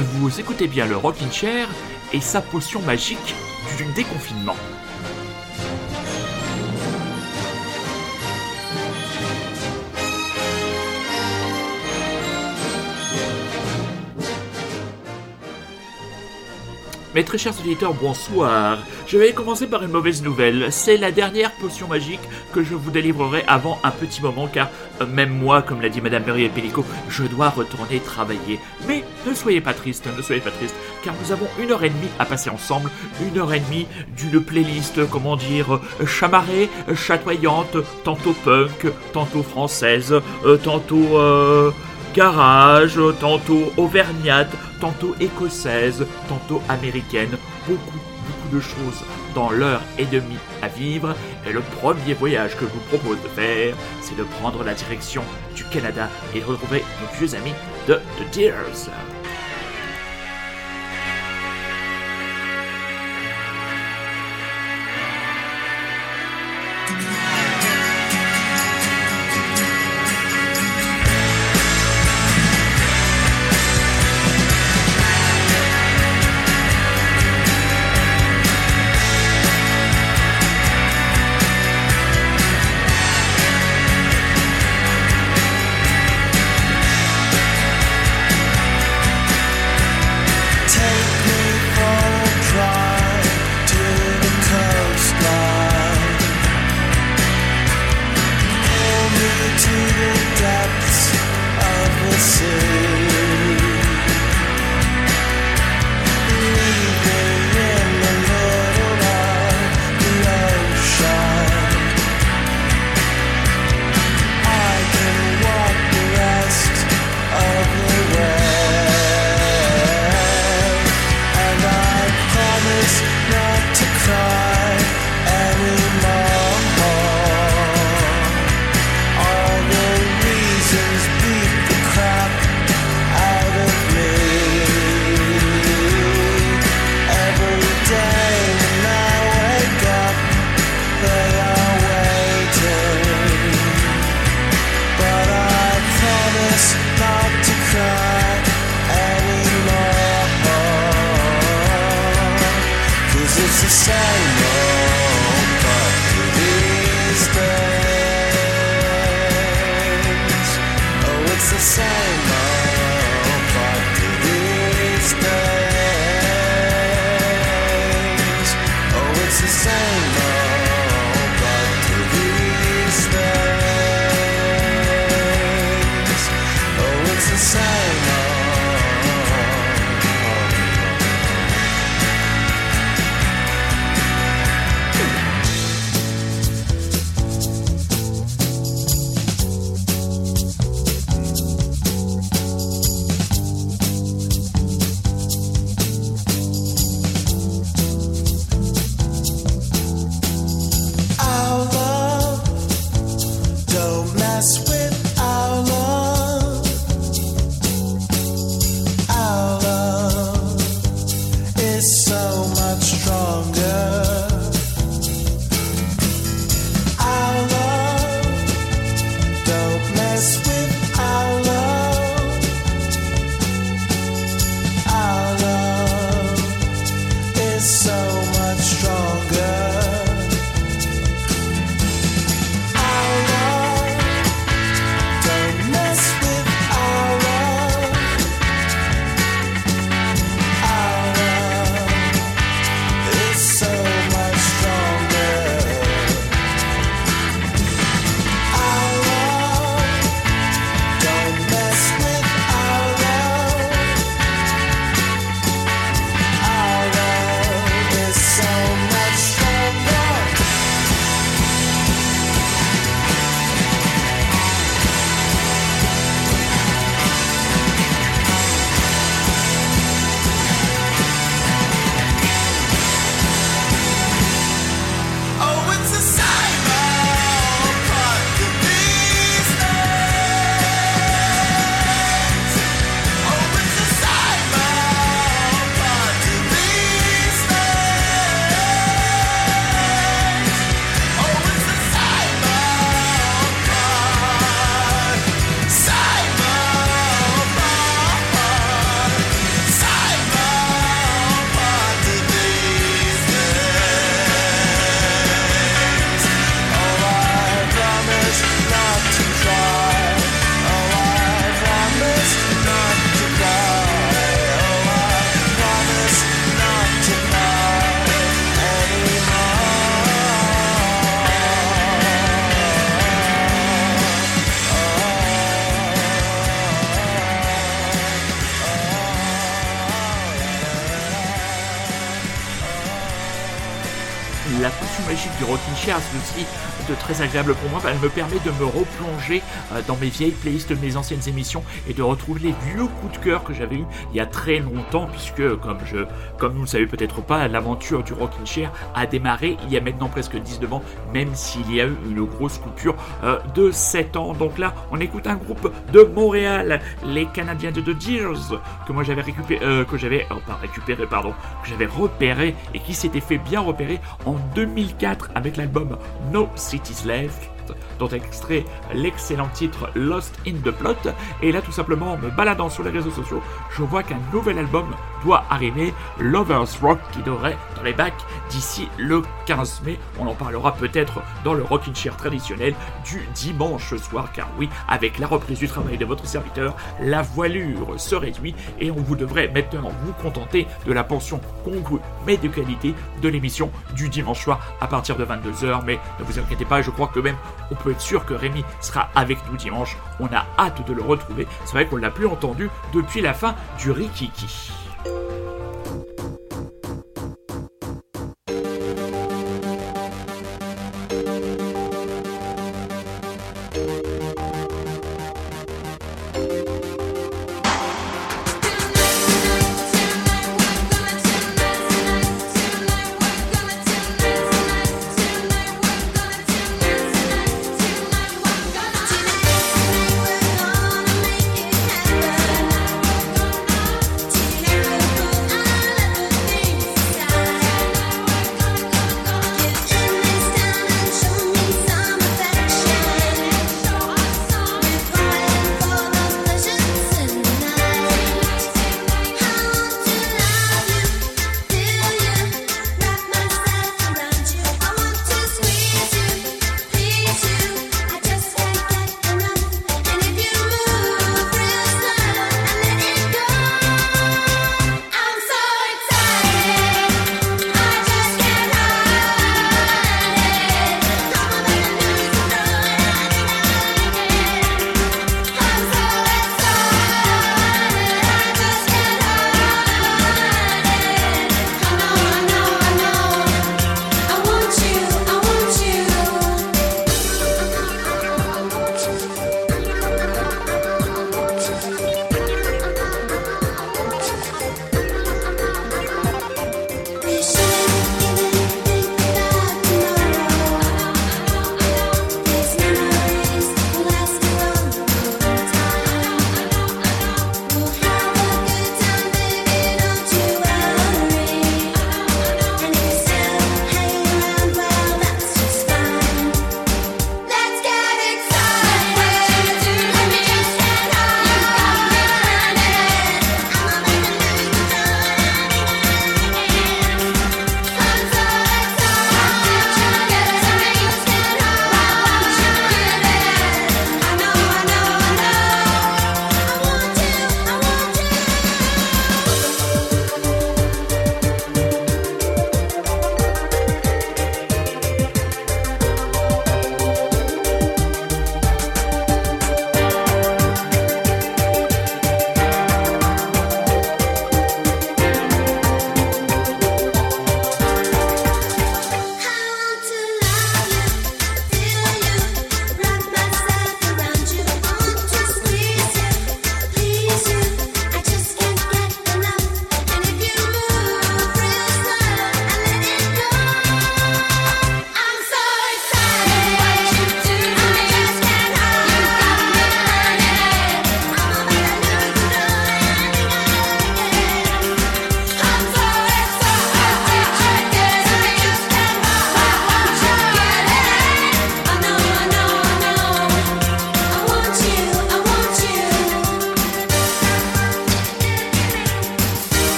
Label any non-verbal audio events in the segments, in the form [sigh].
vous écoutez bien le Rockin' Chair et sa potion magique du déconfinement. Mes très chers auditeurs, bonsoir. Je vais commencer par une mauvaise nouvelle. C'est la dernière potion magique que je vous délivrerai avant un petit moment car euh, même moi, comme l'a dit Madame Marie Pellico, je dois retourner travailler. Mais ne soyez pas triste, ne soyez pas triste, car nous avons une heure et demie à passer ensemble, une heure et demie d'une playlist, comment dire, chamarrée, chatoyante, tantôt punk, tantôt française, euh, tantôt euh, garage, tantôt auvergnate, tantôt écossaise, tantôt américaine, beaucoup, de choses dans l'heure et demie à vivre. Et le premier voyage que je vous propose de faire, c'est de prendre la direction du Canada et de retrouver nos vieux amis de The Deers. Sai. Machu Machu du Rockin' Chairs, même si très agréable pour moi. Elle me permet de me replonger euh, dans mes vieilles playlists mes anciennes émissions et de retrouver les vieux coups de cœur que j'avais eu il y a très longtemps, puisque comme je, comme vous ne le savez peut-être pas, l'aventure du Rocking Chair a démarré il y a maintenant presque 19 ans, même s'il y a eu une grosse coupure euh, de 7 ans. Donc là, on écoute un groupe de Montréal, les Canadiens de The Deers, que moi j'avais récupéré, euh, que j'avais, oh, pas récupéré, pardon, que j'avais repéré et qui s'était fait bien repérer en 2004 avec l'album No Cities Left dont extrait l'excellent titre Lost in the Plot. Et là, tout simplement, en me baladant sur les réseaux sociaux, je vois qu'un nouvel album doit arriver, Lovers Rock, qui devrait dans les bacs d'ici le 15 mai. On en parlera peut-être dans le Rockin' Chair traditionnel du dimanche soir, car oui, avec la reprise du travail de votre serviteur, la voilure se réduit et on vous devrait maintenant vous contenter de la pension congrue mais de qualité de l'émission du dimanche soir à partir de 22h. Mais ne vous inquiétez pas, je crois que même on être sûr que Rémi sera avec nous dimanche. On a hâte de le retrouver. C'est vrai qu'on l'a plus entendu depuis la fin du Rikiki.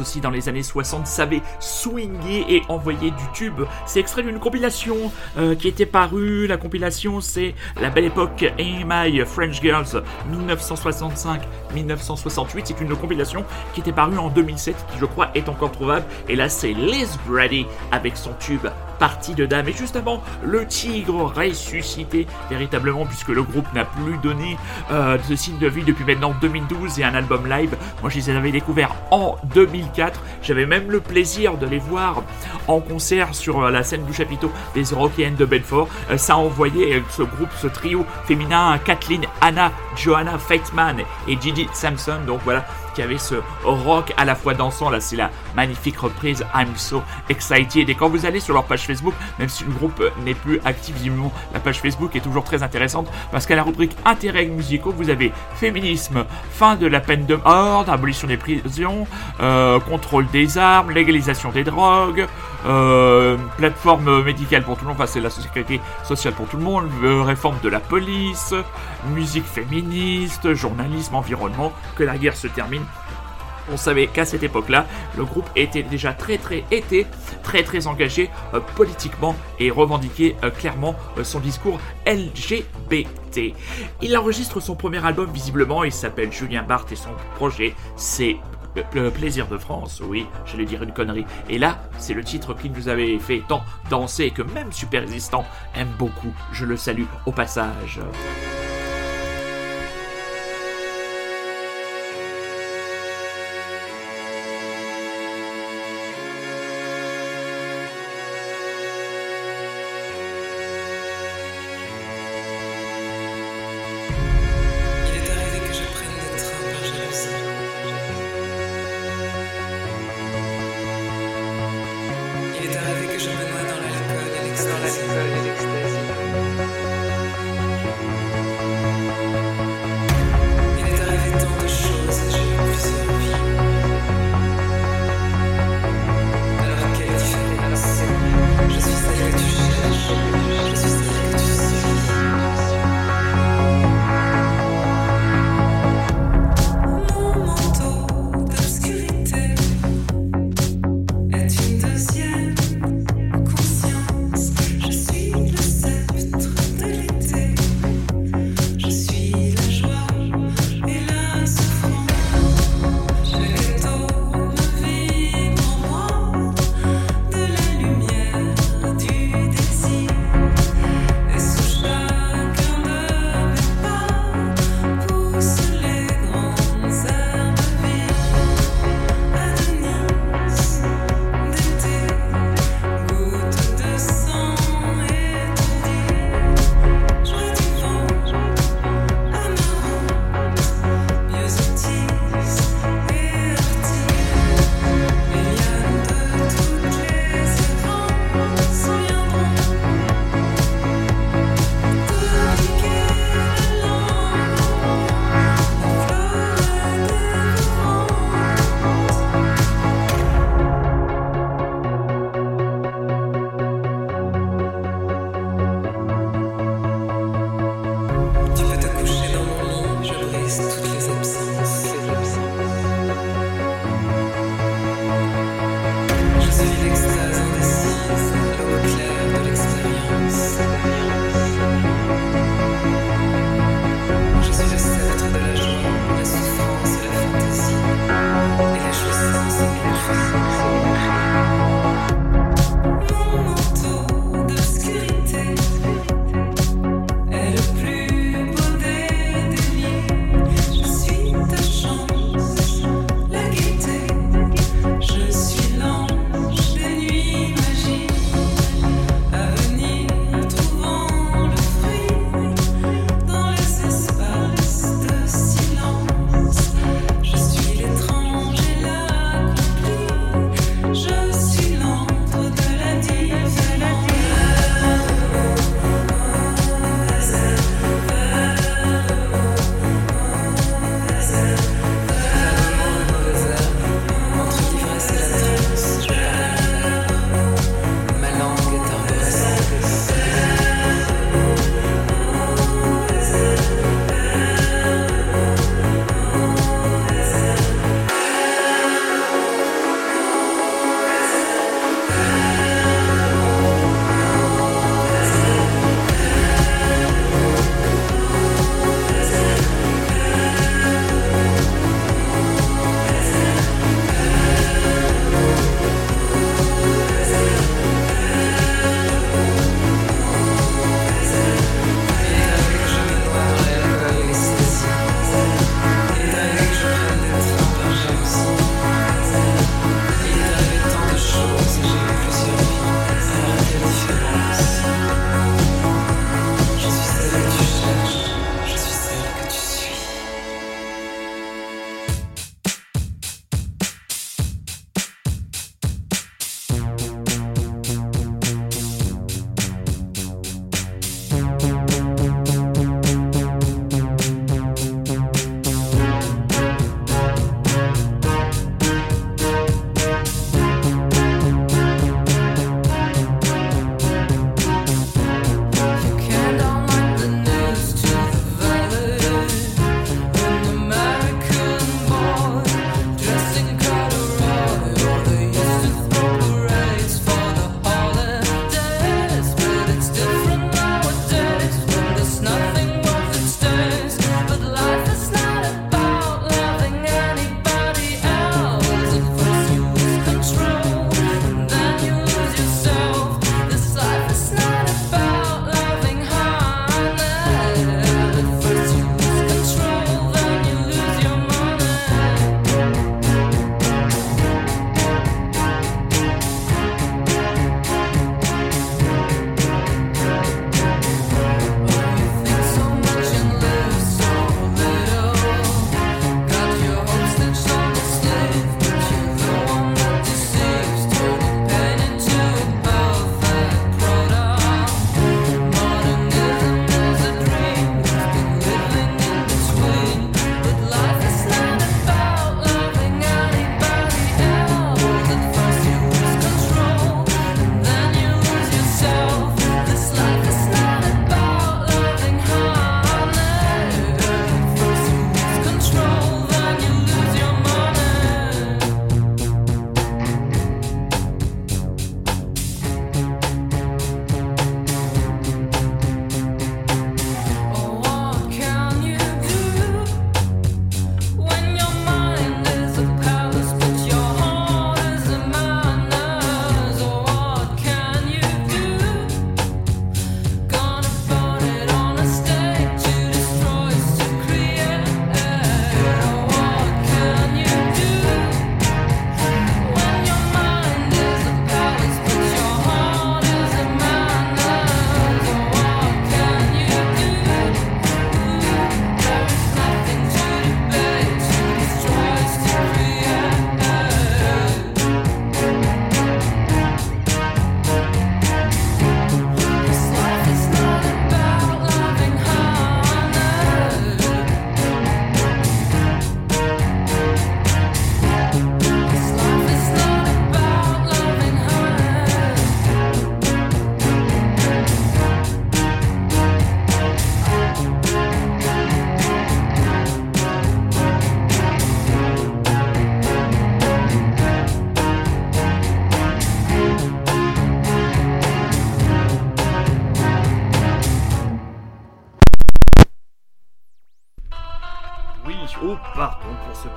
Aussi dans les années 60 savait swinguer et envoyer du tube. C'est extrait d'une compilation euh, qui était parue. La compilation, c'est La Belle Époque My French Girls 1965-1968. C'est une compilation qui était parue en 2007, qui je crois est encore trouvable. Et là, c'est Liz Brady avec son tube partie de dame. Et justement, le tigre ressuscité véritablement, puisque le groupe n'a plus donné euh, de signe de vie depuis maintenant 2012 et un album live. Moi, je les avais découverts en 2004. J'avais même le plaisir de les voir en concert sur euh, la scène du chapiteau des Rockiennes de Bedford. Euh, ça envoyait ce groupe, ce trio féminin, Kathleen, Anna, Johanna, Feitman et Gigi Samson. Donc voilà, qui avait ce rock à la fois dansant. Là, c'est la magnifique reprise I'm So Excited. Et quand vous allez sur leur page Facebook, même si le groupe n'est plus actif la page Facebook est toujours très intéressante parce qu'à la rubrique intérêts musicaux, vous avez féminisme, fin de la peine de mort, abolition des prisons, euh, contrôle des armes, légalisation des drogues, euh, plateforme médicale pour tout le monde, enfin c'est la sécurité sociale pour tout le monde, euh, réforme de la police, musique féministe, journalisme, environnement, que la guerre se termine on savait qu'à cette époque-là, le groupe était déjà très très était très très engagé euh, politiquement et revendiquait clairement son discours LGBT. Il enregistre son premier album visiblement, il s'appelle Julien Barthes et son projet c'est le plaisir de France, oui, j'allais dire une connerie. Et là, c'est le titre qui nous avait fait tant danser que même Super Résistant aime beaucoup. Je le salue au passage.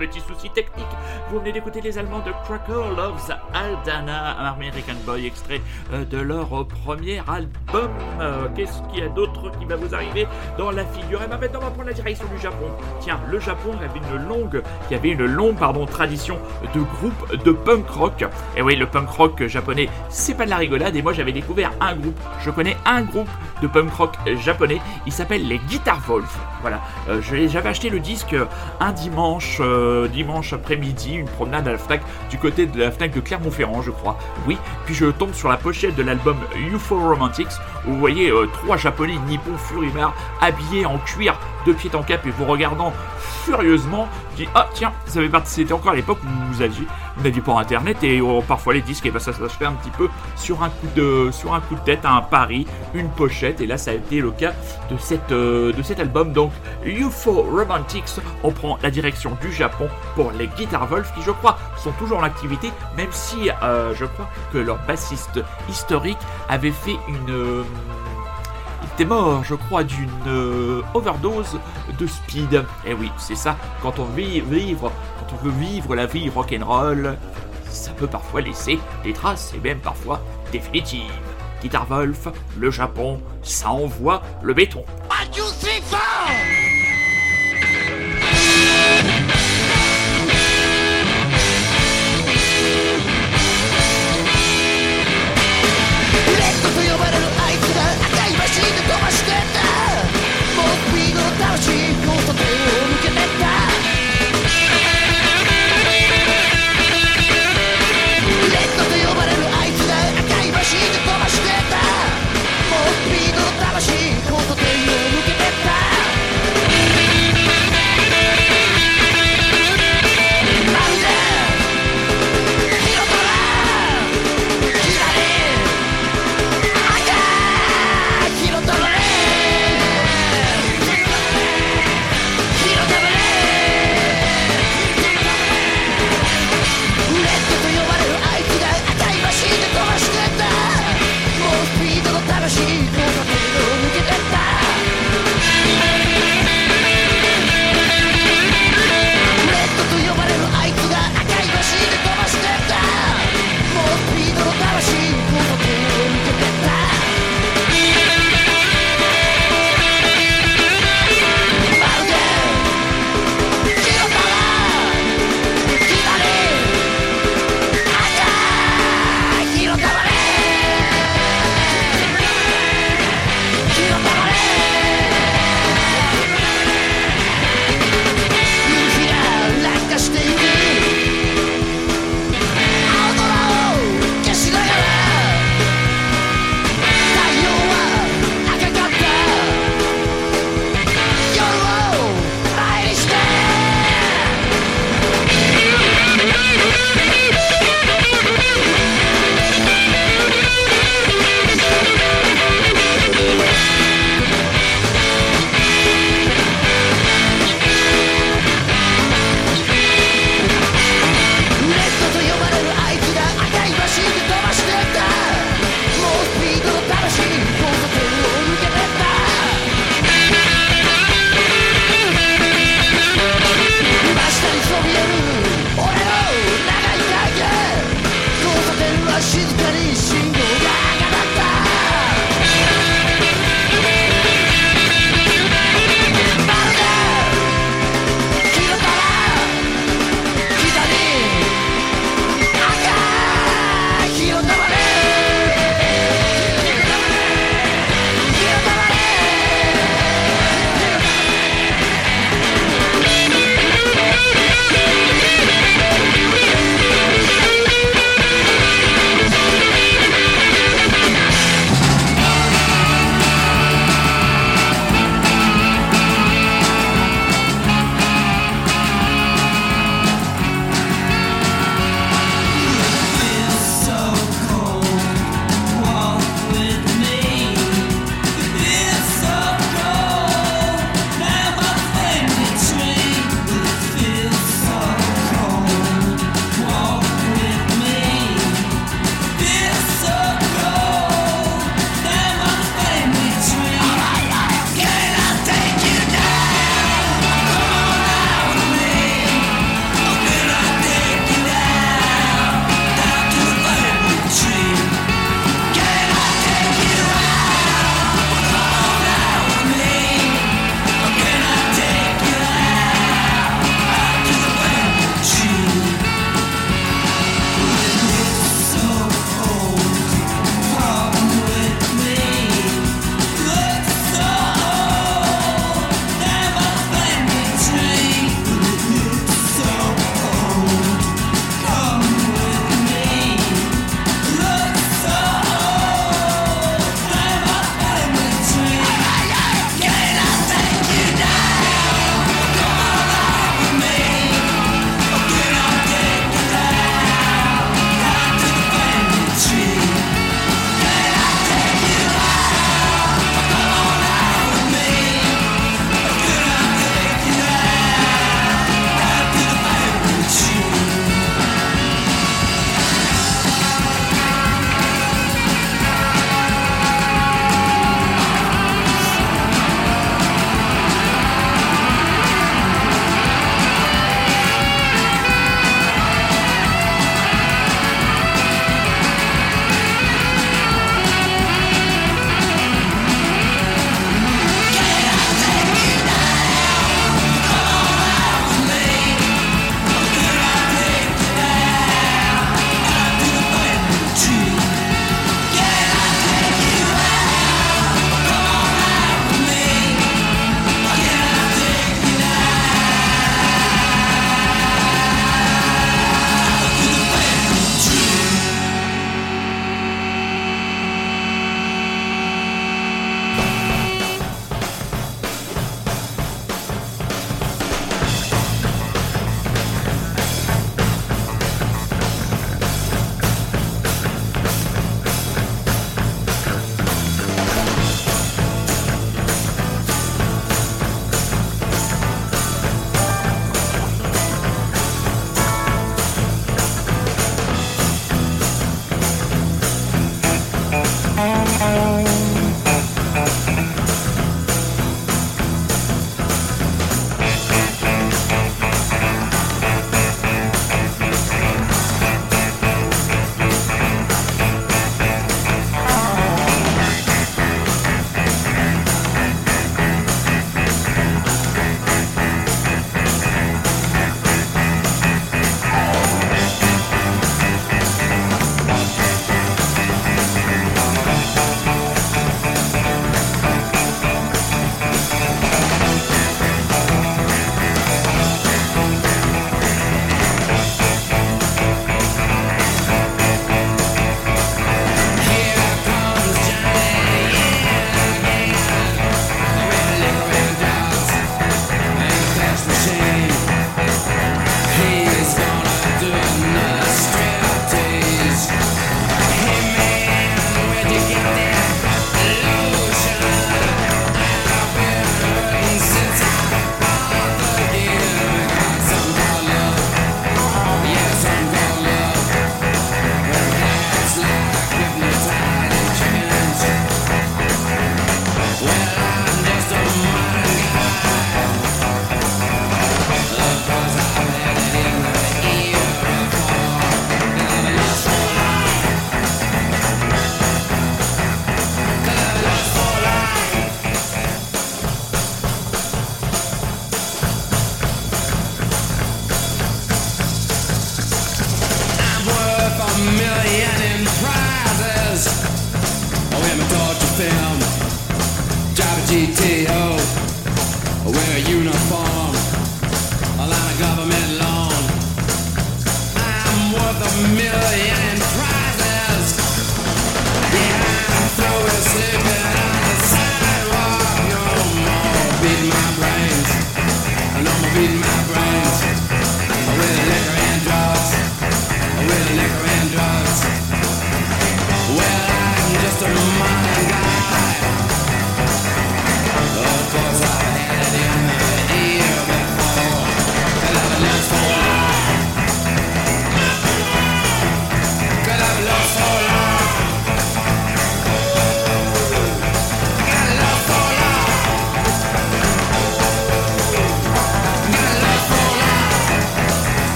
Petit souci technique. Vous venez d'écouter les Allemands de Cracker Loves Aldana, un American Boy extrait euh, de leur premier album. Euh, qu'est-ce qu'il y a d'autre qui va vous arriver dans la figure? Et eh ben, maintenant on va prendre la direction du Japon. Tiens, le Japon avait une longue, qui avait une longue pardon, tradition de groupe de punk rock. Et oui, le punk rock japonais, c'est pas de la rigolade. Et moi j'avais découvert un groupe. Je connais un groupe de punk rock japonais. Il s'appelle les Guitar Wolf. Voilà, euh, j'avais acheté le disque un dimanche, euh, dimanche après-midi, une promenade à la Fnac du côté de la Fnac de Clermont-Ferrand, je crois. Oui, puis je tombe sur la pochette de l'album UFO Romantics où vous voyez euh, trois japonais nippons furimards habillés en cuir de pied en cap et vous regardant furieusement, dis ah tiens, ça fait c'était encore à l'époque où vous aviez, vous pas internet et oh, parfois les disques et ben, ça fait un petit peu sur un coup de sur un coup de tête un pari, une pochette et là ça a été le cas de euh, cet album donc UFO Romantics. On prend la direction du Japon pour les Guitar Wolf qui je crois sont toujours en activité même si euh, je crois que leur bassiste historique avait fait une euh, mort, je crois, d'une euh, overdose de speed. Et eh oui, c'est ça, quand on veut vivre, quand on veut vivre la vie rock'n'roll, ça peut parfois laisser des traces, et même parfois définitives. Guitar Wolf, le Japon, ça envoie le béton.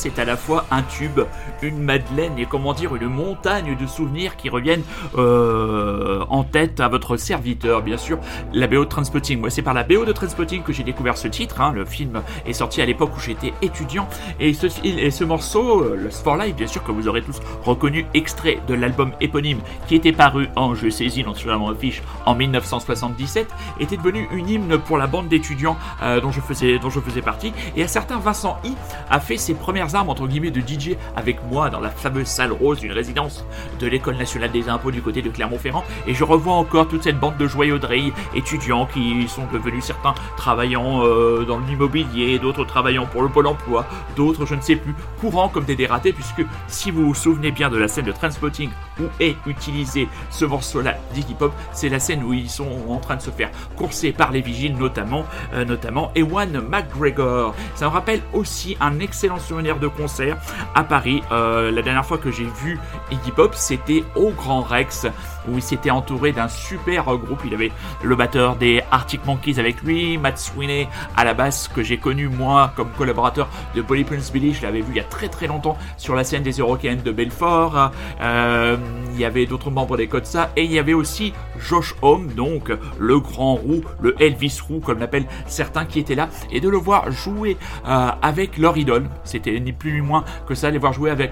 C'est à la fois un tube, une madeleine et comment dire une montagne de souvenirs qui reviennent euh, en tête à votre serviteur, bien sûr. La BO de Transpotting. Moi, c'est par la BO de Transpotting que j'ai découvert ce titre. Hein. Le film est sorti à l'époque où j'étais étudiant et ce, et ce morceau, euh, le For Life, bien sûr que vous aurez tous reconnu, extrait de l'album éponyme qui était paru en Je saisis dans mon fiche en 1977, était devenu une hymne pour la bande d'étudiants euh, dont je faisais dont je faisais partie. Et à certains, Vincent I a fait ses premières armes entre guillemets de DJ avec moi dans la fameuse salle rose d'une résidence de l'école nationale des impôts du côté de Clermont-Ferrand et je revois encore toute cette bande de joyauderies étudiants qui sont devenus certains travaillant euh, dans l'immobilier, d'autres travaillant pour le pôle emploi, d'autres je ne sais plus, courant comme des dératés puisque si vous vous souvenez bien de la scène de Transpotting où est utilisé ce morceau-là d'Iggy Pop, c'est la scène où ils sont en train de se faire courser par les vigiles notamment, euh, notamment Ewan McGregor. Ça me rappelle aussi un excellent souvenir de concert à Paris. Euh, la dernière fois que j'ai vu Iggy Pop, c'était au Grand Rex où il s'était entouré d'un super groupe. Il avait le batteur des Arctic Monkeys avec lui, Matt Sweeney à la basse que j'ai connu moi comme collaborateur de Polly Prince Billy. Je l'avais vu il y a très très longtemps sur la scène des Eurocaines de Belfort. Euh, il y avait d'autres membres des Kotsa et il y avait aussi Josh Homme, donc le grand roux, le Elvis roux comme l'appellent certains qui étaient là et de le voir jouer euh, avec leur idole. C'était ni plus ni moins que ça, les voir jouer avec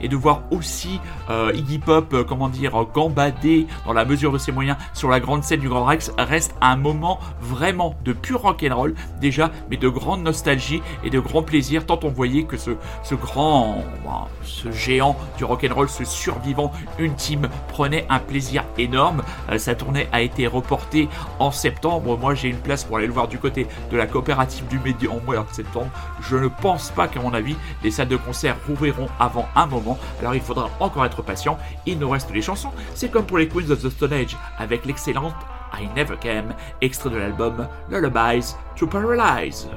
et de voir aussi euh, Iggy Pop, comment dire, gambader dans la mesure de ses moyens sur la grande scène du Grand Rex reste un moment vraiment de pur rock'n'roll déjà, mais de grande nostalgie et de grand plaisir tant on voyait que ce grand, ce géant du rock'n'roll, ce survivant ultime prenait un plaisir énorme. Euh, sa tournée a été reportée en septembre. Moi j'ai une place pour aller le voir du côté de la coopérative du Média en mois de septembre. Je ne pense pas qu'à mon avis les salles de concert rouvriront avant un moment. Alors il faudra encore être patient. Il nous reste les chansons. C'est comme pour les Queens of the Stone Age avec l'excellente I Never Came, extrait de l'album Lullabies to Paralyze.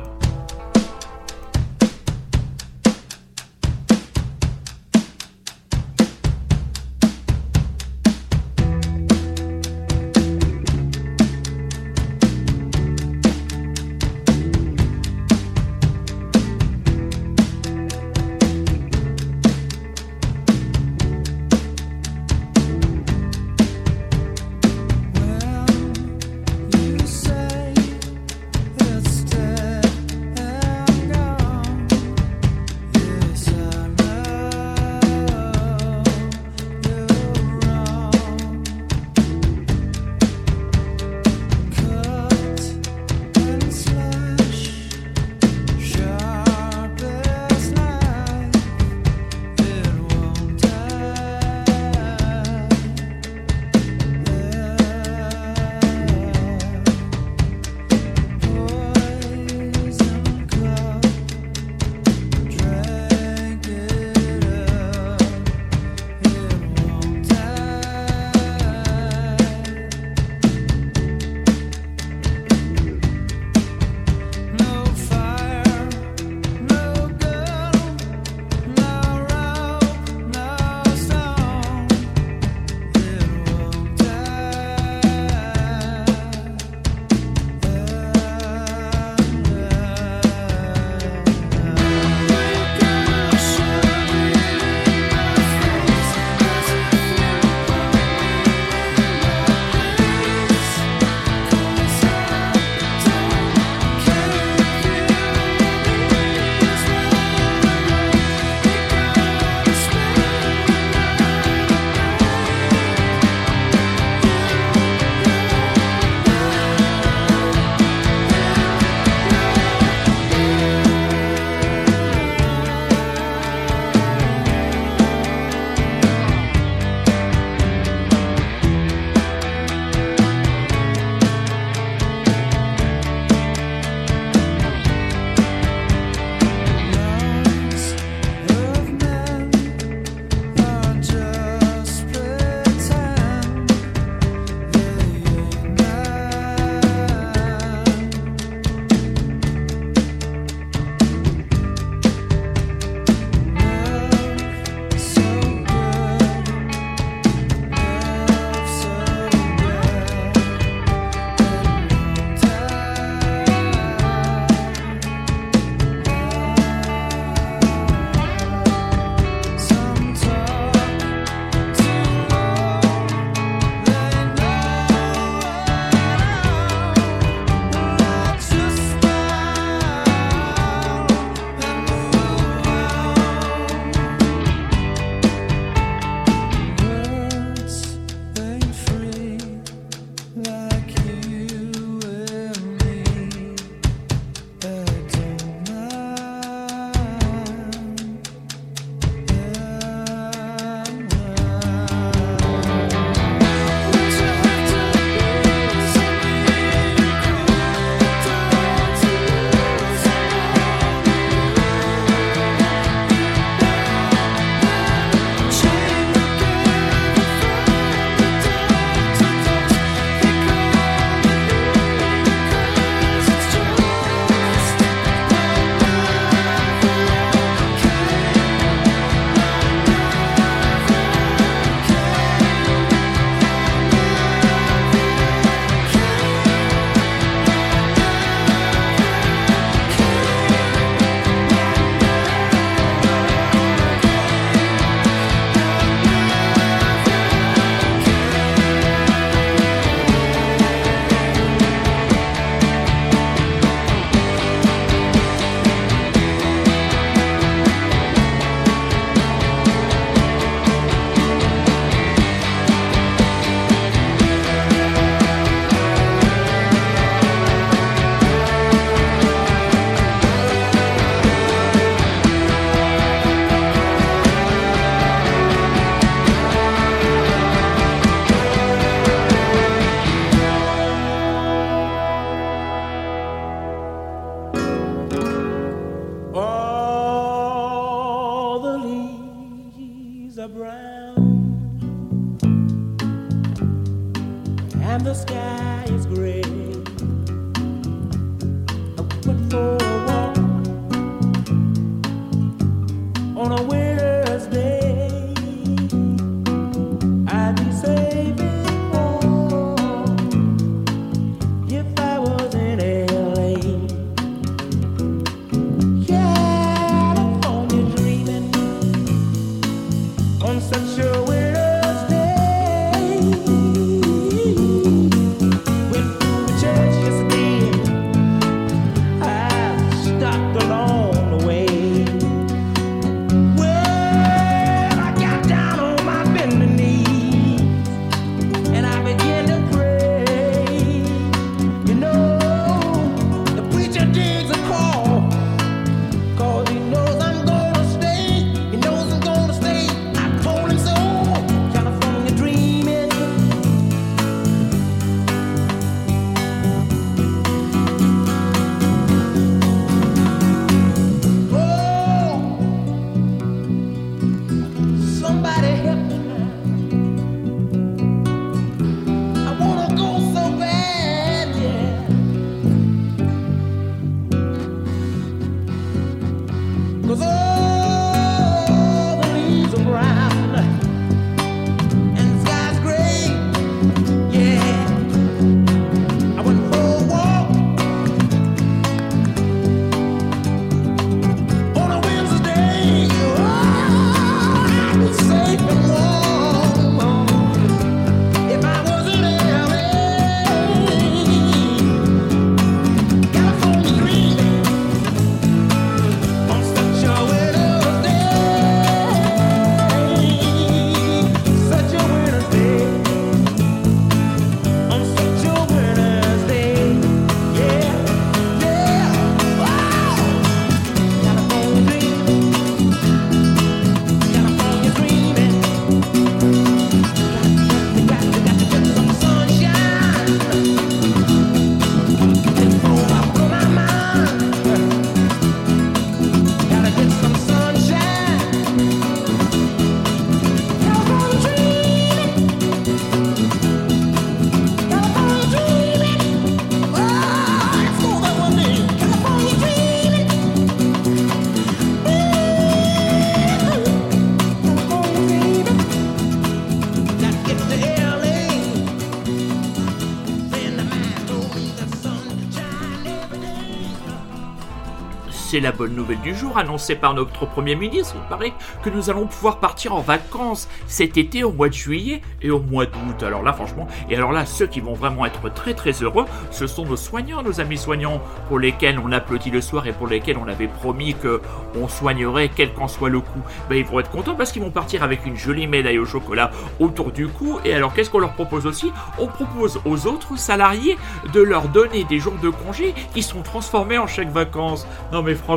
La bonne nouvelle du jour annoncée par notre Premier ministre. Il paraît que nous allons pouvoir partir en vacances cet été au mois de juillet et au mois d'août. Alors là, franchement, et alors là, ceux qui vont vraiment être très très heureux, ce sont nos soignants, nos amis soignants, pour lesquels on applaudit le soir et pour lesquels on avait promis que on soignerait quel qu'en soit le coup. Ben, ils vont être contents parce qu'ils vont partir avec une jolie médaille au chocolat autour du cou. Et alors, qu'est-ce qu'on leur propose aussi? On propose aux autres salariés de leur donner des jours de congé qui sont transformés en chèques vacances. Non mais franchement,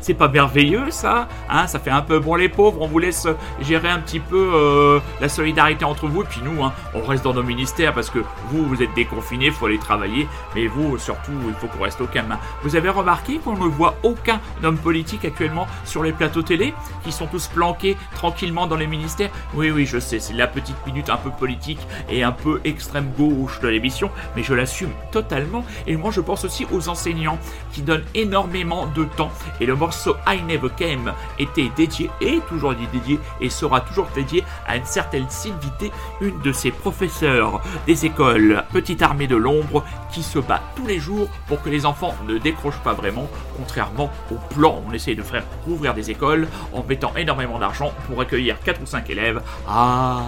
c'est pas merveilleux ça hein Ça fait un peu bon les pauvres, on vous laisse gérer un petit peu euh, la solidarité entre vous, et puis nous, hein, on reste dans nos ministères parce que vous, vous êtes déconfinés, il faut aller travailler, mais vous, surtout, il faut qu'on reste au calme. Vous avez remarqué qu'on ne voit aucun homme politique actuellement sur les plateaux télé, qui sont tous planqués tranquillement dans les ministères? Oui, oui, je sais, c'est la petite minute un peu politique et un peu extrême gauche de l'émission, mais je l'assume totalement, et moi je pense aussi aux enseignants qui donnent énormément de temps. Et le morceau I Never Came était dédié, et toujours dédié, et sera toujours dédié à une certaine Sylvité, une de ses professeurs des écoles, petite armée de l'ombre, qui se bat tous les jours pour que les enfants ne décrochent pas vraiment, contrairement au plan. On essaye de faire rouvrir des écoles en mettant énormément d'argent pour accueillir 4 ou 5 élèves. Ah,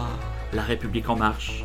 la République en marche.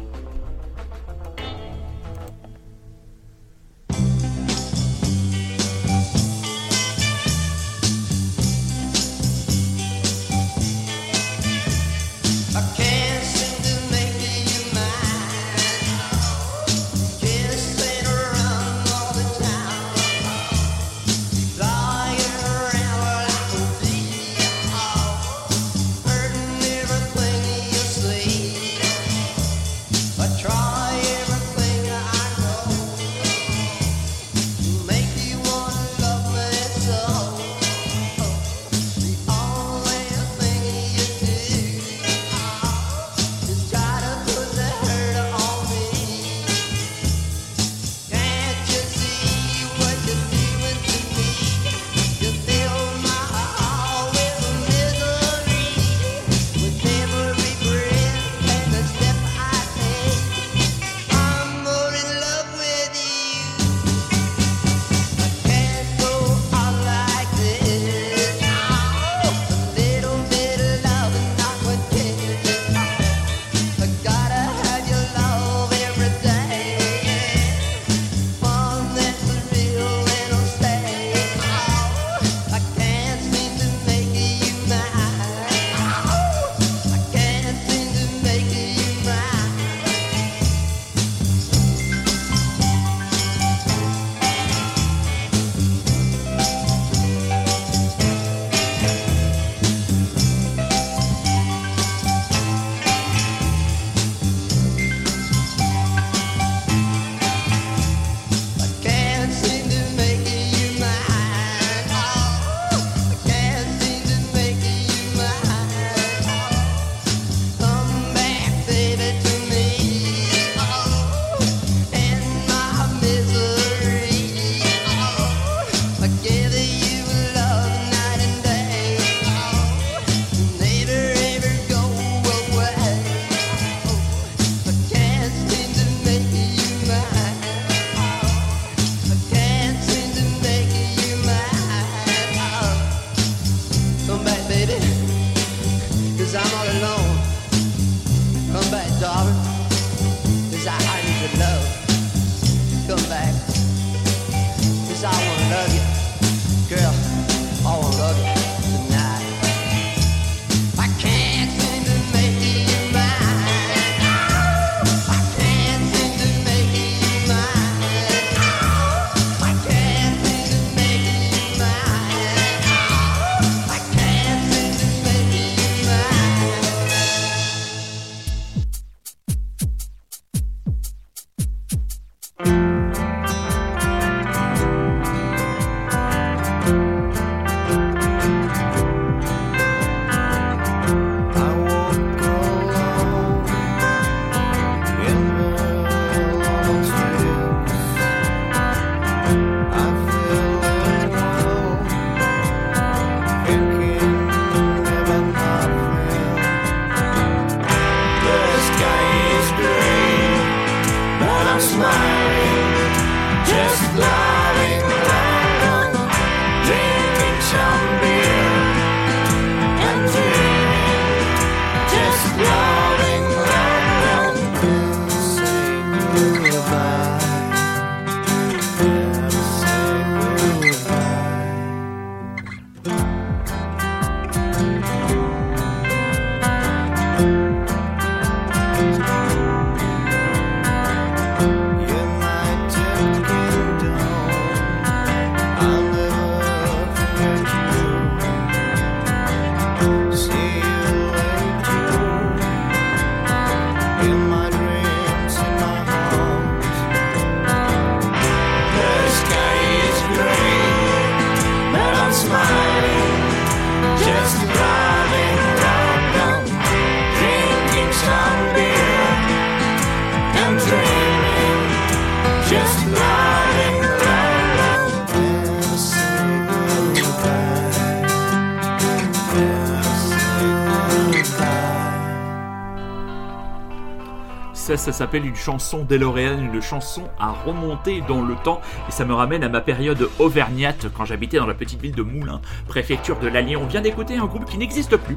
S'appelle une chanson DeLorean, une chanson à remonter dans le temps, et ça me ramène à ma période auvergnate quand j'habitais dans la petite ville de Moulins, préfecture de l'Allier. On vient d'écouter un groupe qui n'existe plus,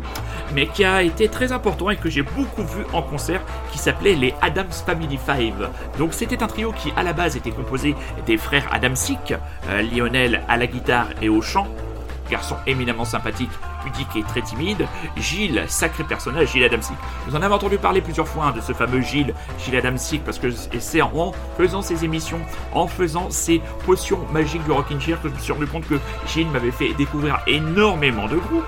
mais qui a été très important et que j'ai beaucoup vu en concert, qui s'appelait les Adams Family Five. Donc c'était un trio qui à la base était composé des frères Adamsic, euh, Lionel à la guitare et au chant, garçon éminemment sympathique et très timide, Gilles, sacré personnage, Gilles Adamsic. Vous en avez entendu parler plusieurs fois hein, de ce fameux Gilles, Gilles Adamsic, parce que c'est en faisant ses émissions, en faisant ses potions magiques du Rockin' Chair que je me suis rendu compte que Gilles m'avait fait découvrir énormément de groupes.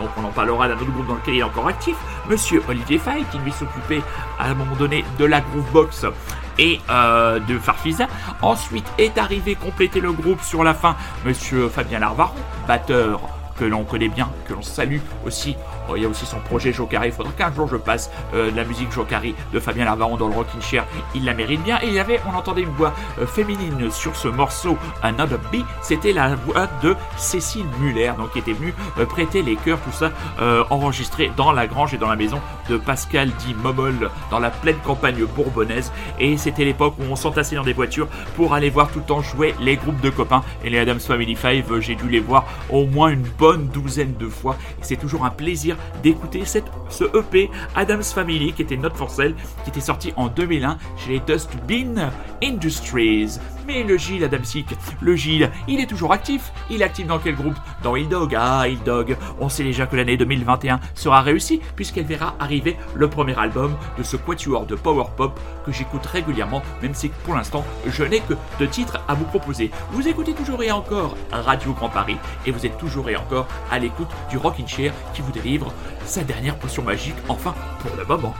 Donc on en parlera d'un autre groupe dans lequel il est encore actif, Monsieur Olivier Fay, qui lui s'occupait à un moment donné de la Groovebox et euh, de Farfisa. Ensuite est arrivé compléter le groupe sur la fin Monsieur Fabien Larvaron, batteur que l'on connaît bien, que l'on salue aussi. Oh, il y a aussi son projet Jokari. Il faudra qu'un jour je passe euh, la musique Jokari de Fabien Larvaron dans le Rockin' Chair. Il la mérite bien. Et il y avait, on entendait une voix euh, féminine sur ce morceau Another B. C'était la voix de Cécile Muller, donc qui était venue euh, prêter les chœurs, tout ça enregistré dans la grange et dans la maison de Pascal dit Momol dans la pleine campagne bourbonnaise. Et c'était l'époque où on s'entassait dans des voitures pour aller voir tout le temps jouer les groupes de copains. Et les Adams Family 5, j'ai dû les voir au moins une bonne douzaine de fois. C'est toujours un plaisir d'écouter ce EP Adams Family qui était notre forcelle, qui était sorti en 2001 chez les Dustbin Industries. Mais le Gilles Adamsic, le Gilles, il est toujours actif. Il est actif dans quel groupe? Dans Dog. Ah, Dog. On sait déjà que l'année 2021 sera réussie puisqu'elle verra arriver le premier album de ce quatuor de power pop que j'écoute régulièrement, même si pour l'instant je n'ai que deux titres à vous proposer. Vous écoutez toujours et encore Radio Grand Paris et vous êtes toujours et encore à l'écoute du Rockin' Chair qui vous délivre sa dernière potion magique, enfin pour le moment.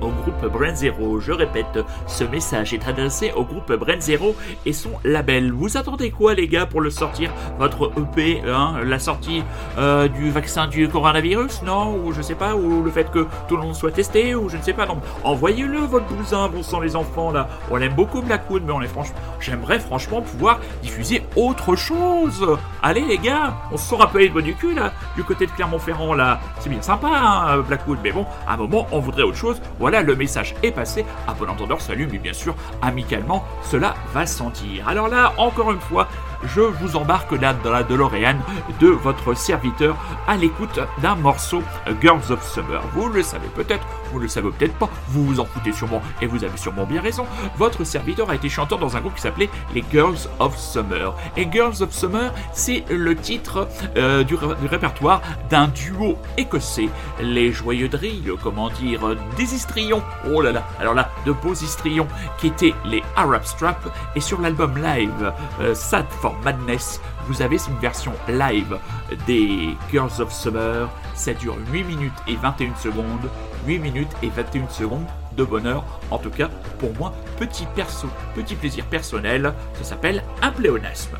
Au groupe Brand Zero. Je répète, ce message est adressé au groupe Brand Zero et son label. Vous attendez quoi les gars pour le sortir Votre EP, hein, la sortie euh, du vaccin du coronavirus, non Ou je sais pas, ou le fait que tout le monde soit testé, ou je ne sais pas, non. Envoyez-le votre bousin, bon sang les enfants là. On aime beaucoup Blackwood, mais on est franchement, j'aimerais franchement pouvoir diffuser autre chose. Allez les gars, on se sera peu les du cul là, du côté de Clermont-Ferrand là. C'est bien sympa hein, Blackwood, mais bon, à un moment on voudrait autre chose. Voilà, le message est passé. À bon entendeur, salut, mais bien sûr, amicalement, cela va sentir. Alors là, encore une fois, je vous embarque là dans la DeLorean de votre serviteur à l'écoute d'un morceau Girls of Summer. Vous le savez peut-être, vous le savez peut-être pas, vous vous en foutez sûrement et vous avez sûrement bien raison. Votre serviteur a été chanteur dans un groupe qui s'appelait les Girls of Summer. Et Girls of Summer, c'est le titre euh, du, répertoire d'un duo écossais, les Joyeux Drilles, comment dire, des histrions. Oh là là, alors là, de beaux histrions qui étaient les Arab Strap et sur l'album live euh, Sad for Madness, vous avez une version live des Girls of Summer. Ça dure 8 minutes et 21 secondes. 8 minutes et 21 secondes de bonheur. En tout cas, pour moi, petit perso, petit plaisir personnel. Ça s'appelle un pléonasme.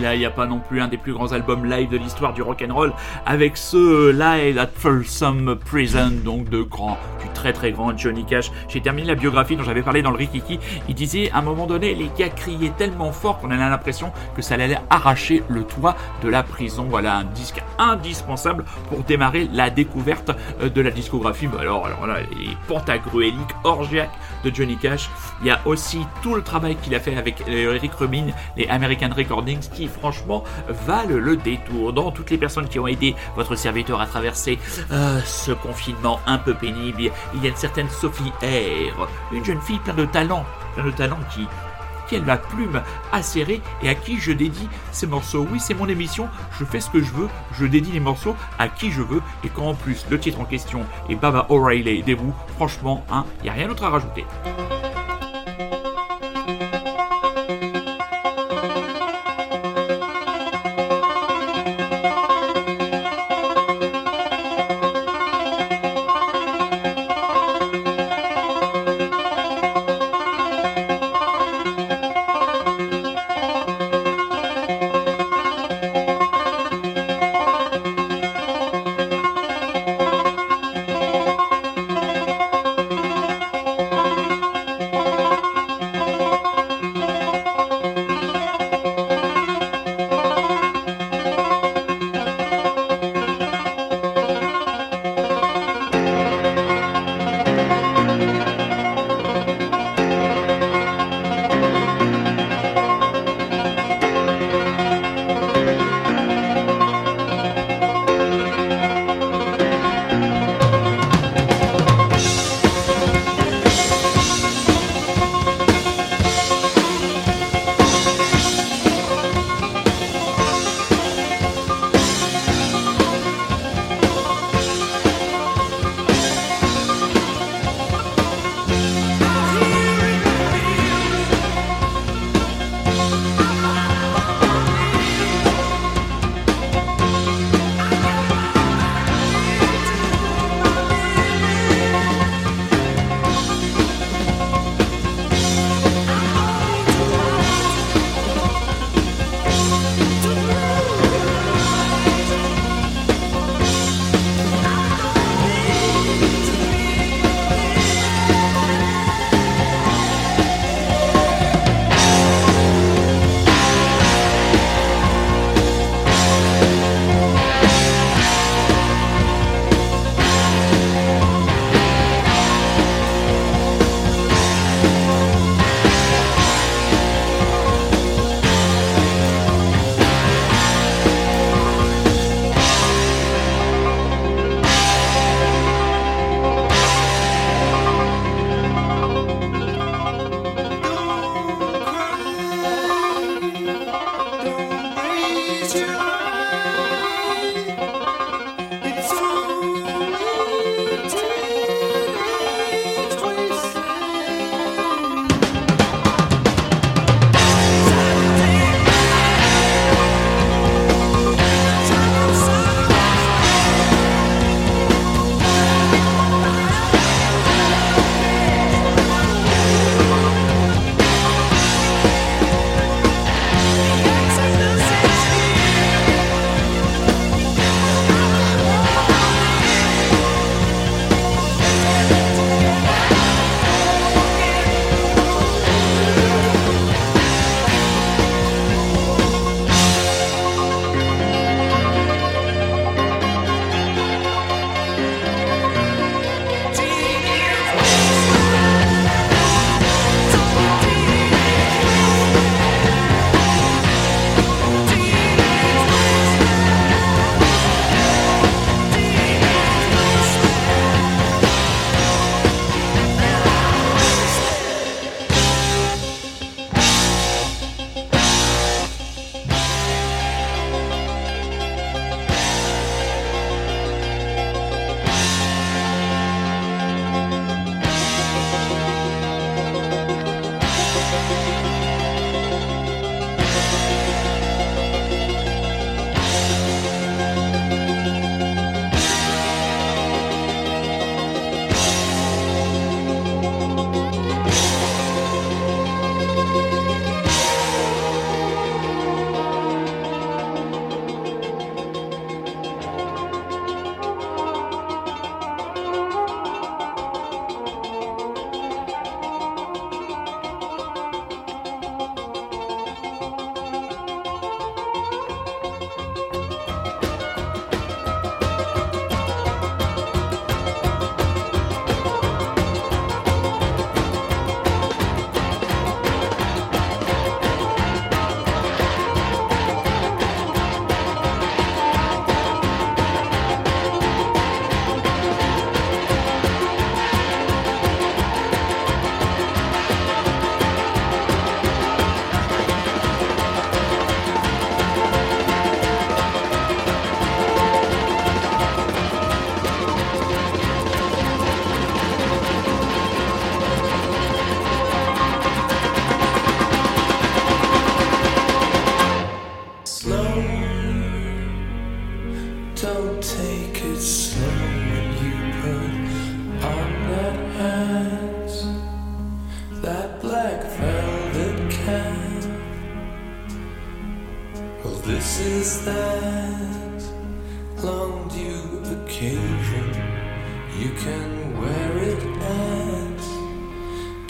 Là, il n'y a pas non plus un des plus grands albums live de l'histoire du rock and roll avec ce live at Folsom Prison, donc de grand, du très très grand Johnny Cash. J'ai terminé la biographie dont j'avais parlé dans le Rikiki. Il disait à un moment donné, les gars criaient tellement fort qu'on avait l'impression que ça allait arracher le toit de la prison. Voilà un disque indispensable pour démarrer la découverte euh, de la discographie. Bah alors, alors là, les pentagruéliques orgiaques de Johnny Cash. Il y a aussi tout le travail qu'il a fait avec Eric Rubin, les American Recordings, qui franchement valent le détour. Dans toutes les personnes qui ont aidé votre serviteur à traverser euh, ce confinement un peu pénible, il y a une certaine Sophie R, une jeune fille plein de talent, plein de talent qui a la plume acérée et à qui je dédie ces morceaux. Oui, c'est mon émission, je fais ce que je veux, je dédie les morceaux à qui je veux, et quand en plus le titre en question est Baba O'Reilly des vous, franchement, il hein, n'y a rien d'autre à rajouter.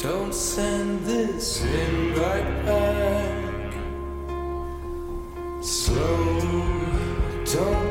Don't send this in right back. Slow, don't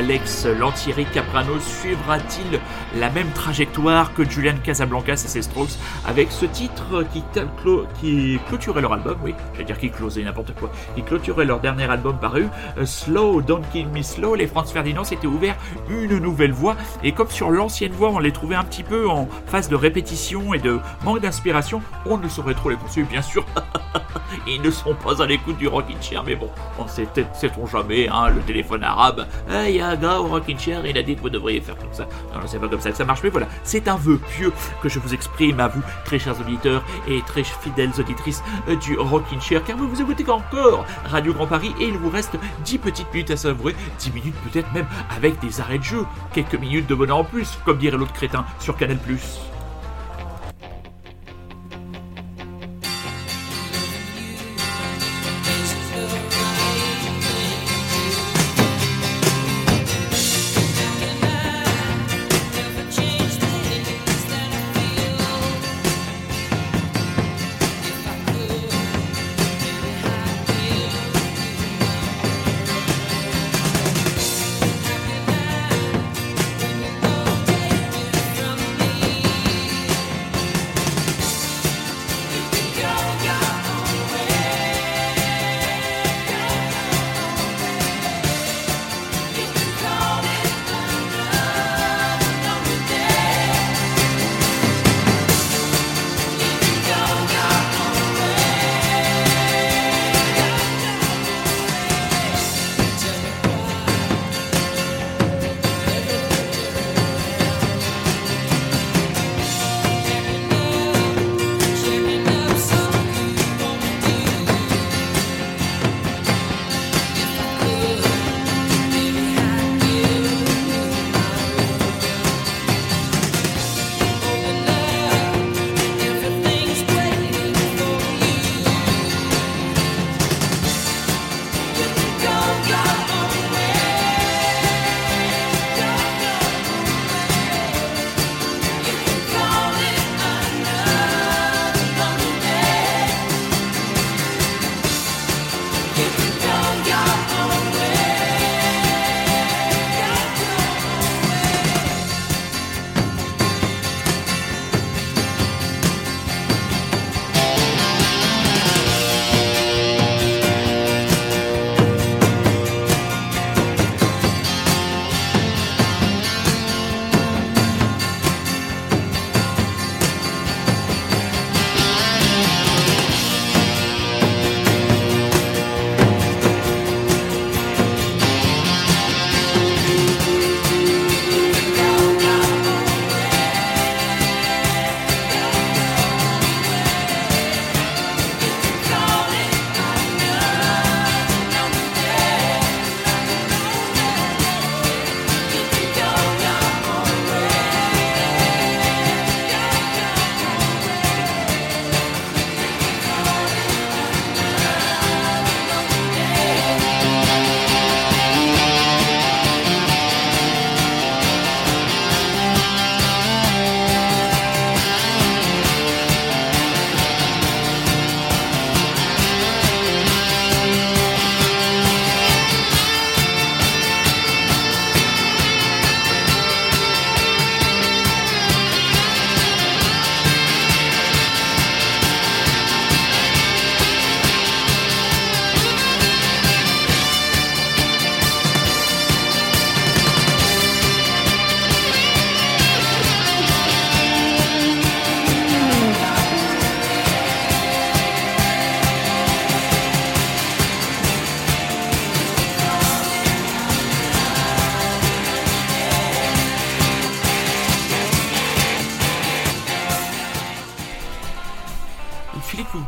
Alex Lantieri Caprano suivra-t-il la même trajectoire que Julian Casablancas et ses Strokes avec ce titre qui, clôturait leur album, oui, j'allais dire qui closait n'importe quoi, qui clôturait leur dernier album paru, euh, Slow, Don't Kill Me Slow, les Franz Ferdinand s'étaient ouverts une nouvelle voie et comme sur l'ancienne voie on les trouvait un petit peu en phase de répétition et de manque d'inspiration, on ne saurait trop les poursuivre bien sûr. [laughs] Ils ne sont pas à l'écoute du Rockin' Chair, mais bon, on sait sait-on jamais, hein, le téléphone arabe. Ah, Il gars au Rockin' Chair, il a dit que vous devriez faire comme ça. Non, non, c'est pas comme ça que ça marche, mais voilà, c'est un vœu pieux que je vous exprime à vous, très chers auditeurs et très fidèles auditrices euh, du Rockin' Chair, car vous vous écoutez encore Radio Grand Paris et il vous reste 10 petites minutes à savourer, 10 minutes peut-être même avec des arrêts de jeu, quelques minutes de bonheur en plus, comme dirait l'autre crétin sur Canal+.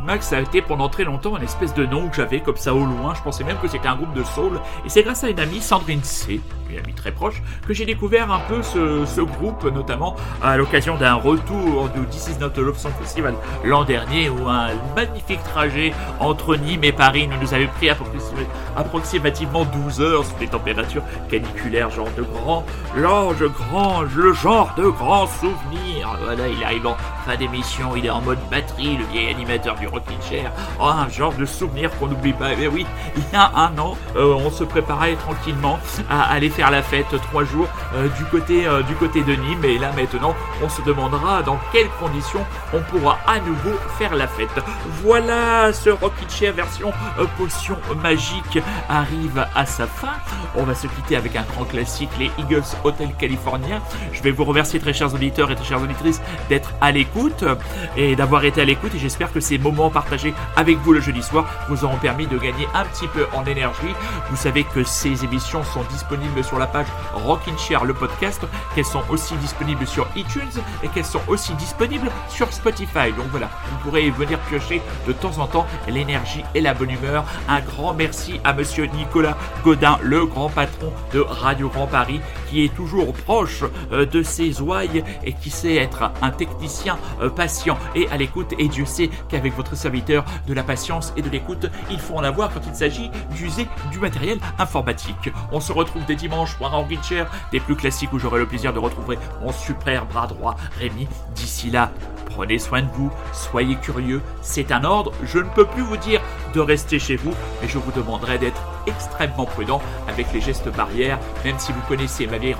Max a été pendant très longtemps une espèce de nom que j'avais comme ça au loin. Je pensais même que c'était un groupe de soul. Et c'est grâce à une amie, Sandrine C, une amie très proche, que j'ai découvert un peu ce, groupe, notamment à l'occasion d'un retour du This Is Not a Love Song Festival l'an dernier, où un magnifique trajet entre Nîmes et Paris nous, nous avait pris approxi- approximativement 12 heures sous des températures caniculaires, genre de grand, l'ange grand, le genre de grand souvenir. Voilà, il arrive en fin d'émission, il est en mode batterie, le vieil animateur du Rockin' Chair. Oh, un genre de souvenir qu'on n'oublie pas. Eh bien oui, il y a un an, euh, on se préparait tranquillement à aller faire faire la fête trois jours euh, du côté euh, du côté de Nîmes. Et là maintenant, on se demandera dans quelles conditions on pourra à nouveau faire la fête. Voilà, ce Rocket Chair version euh, potion magique arrive à sa fin. On va se quitter avec un grand classique, les Eagles Hotel Californien. Je vais vous remercier très chers auditeurs et très chères auditrices d'être à l'écoute et d'avoir été à l'écoute et j'espère que ces moments partagés avec vous le jeudi soir vous auront permis de gagner un petit peu en énergie. Vous savez que ces émissions sont disponibles sur la page Rockin' Chair le podcast, qu'elles sont aussi disponibles sur iTunes et qu'elles sont aussi disponibles sur Spotify. Donc voilà, vous pourrez venir piocher de temps en temps l'énergie et la bonne humeur. Un grand merci à monsieur Nicolas Godin, le grand patron de Radio Grand Paris, qui est toujours proche euh, de ses ouailles et qui sait être un technicien euh, patient et à l'écoute. Et Dieu sait qu'avec votre serviteur, de la patience et de l'écoute, il faut en avoir quand il s'agit d'user du matériel informatique. On se retrouve dès des plus classiques où j'aurai le plaisir de retrouver mon super bras droit Rémi. D'ici là, Prenez soin de vous, soyez curieux, c'est un ordre, je ne peux plus vous dire de rester chez vous, mais je vous demanderai d'être extrêmement prudent avec les gestes barrières, même si vous connaissez ma vieille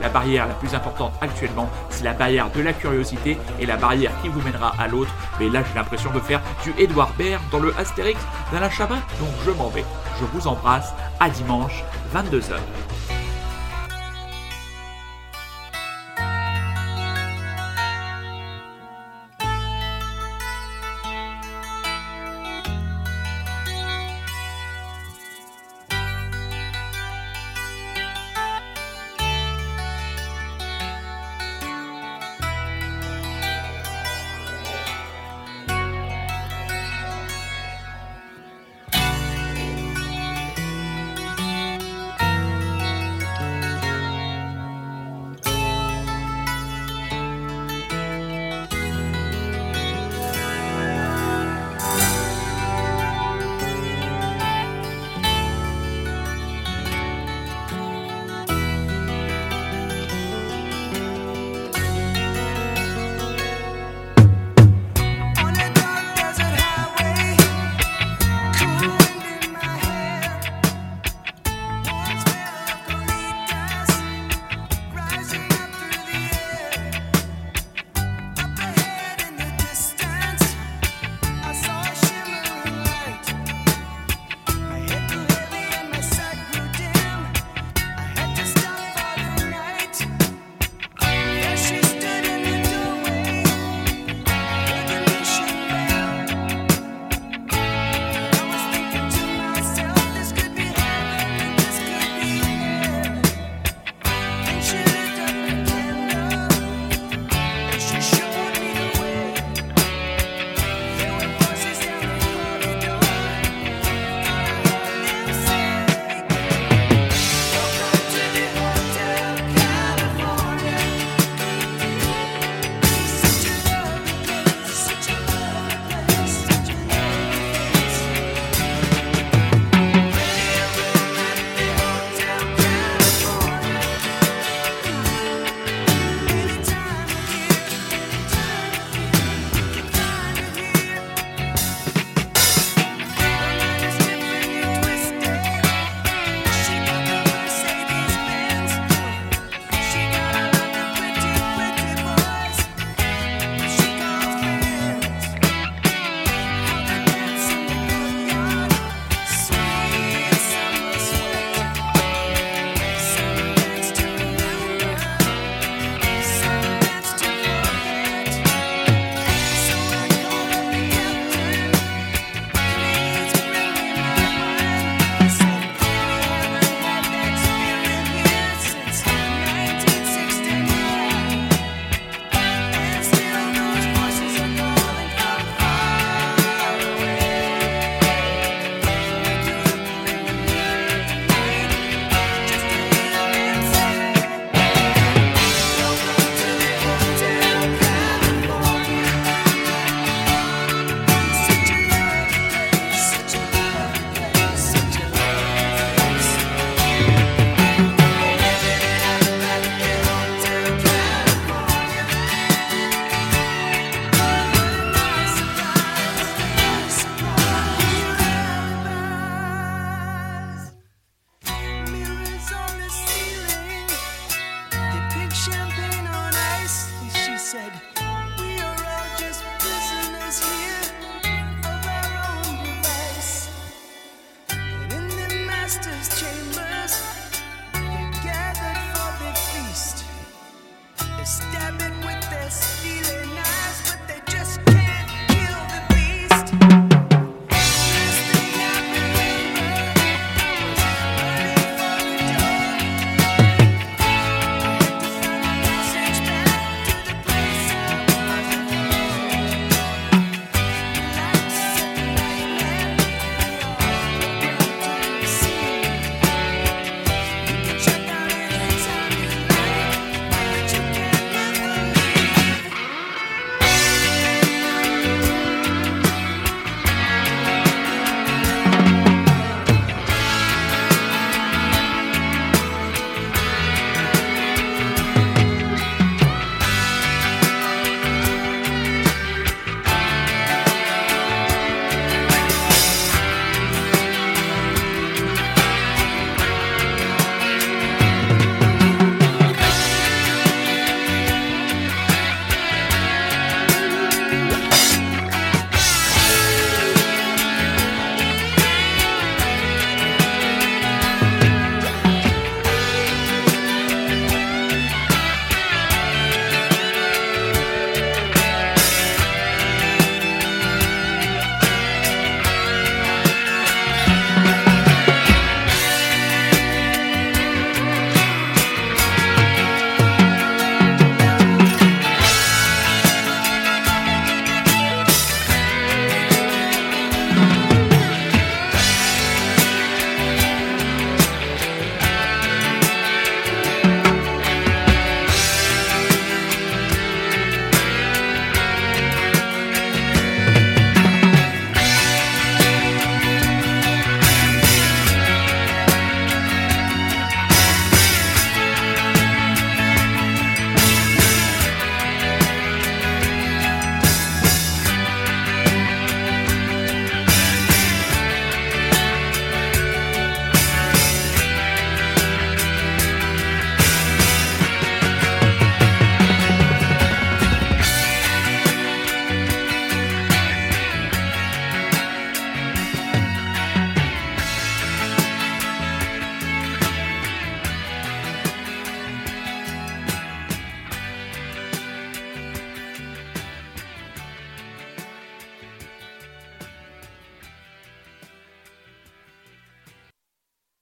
la barrière la plus importante actuellement, c'est la barrière de la curiosité et la barrière qui vous mènera à l'autre, mais là j'ai l'impression de faire du Edouard Baird dans le Astérix d'Alain Chabat, donc je m'en vais. Je vous embrasse, à dimanche, 22h.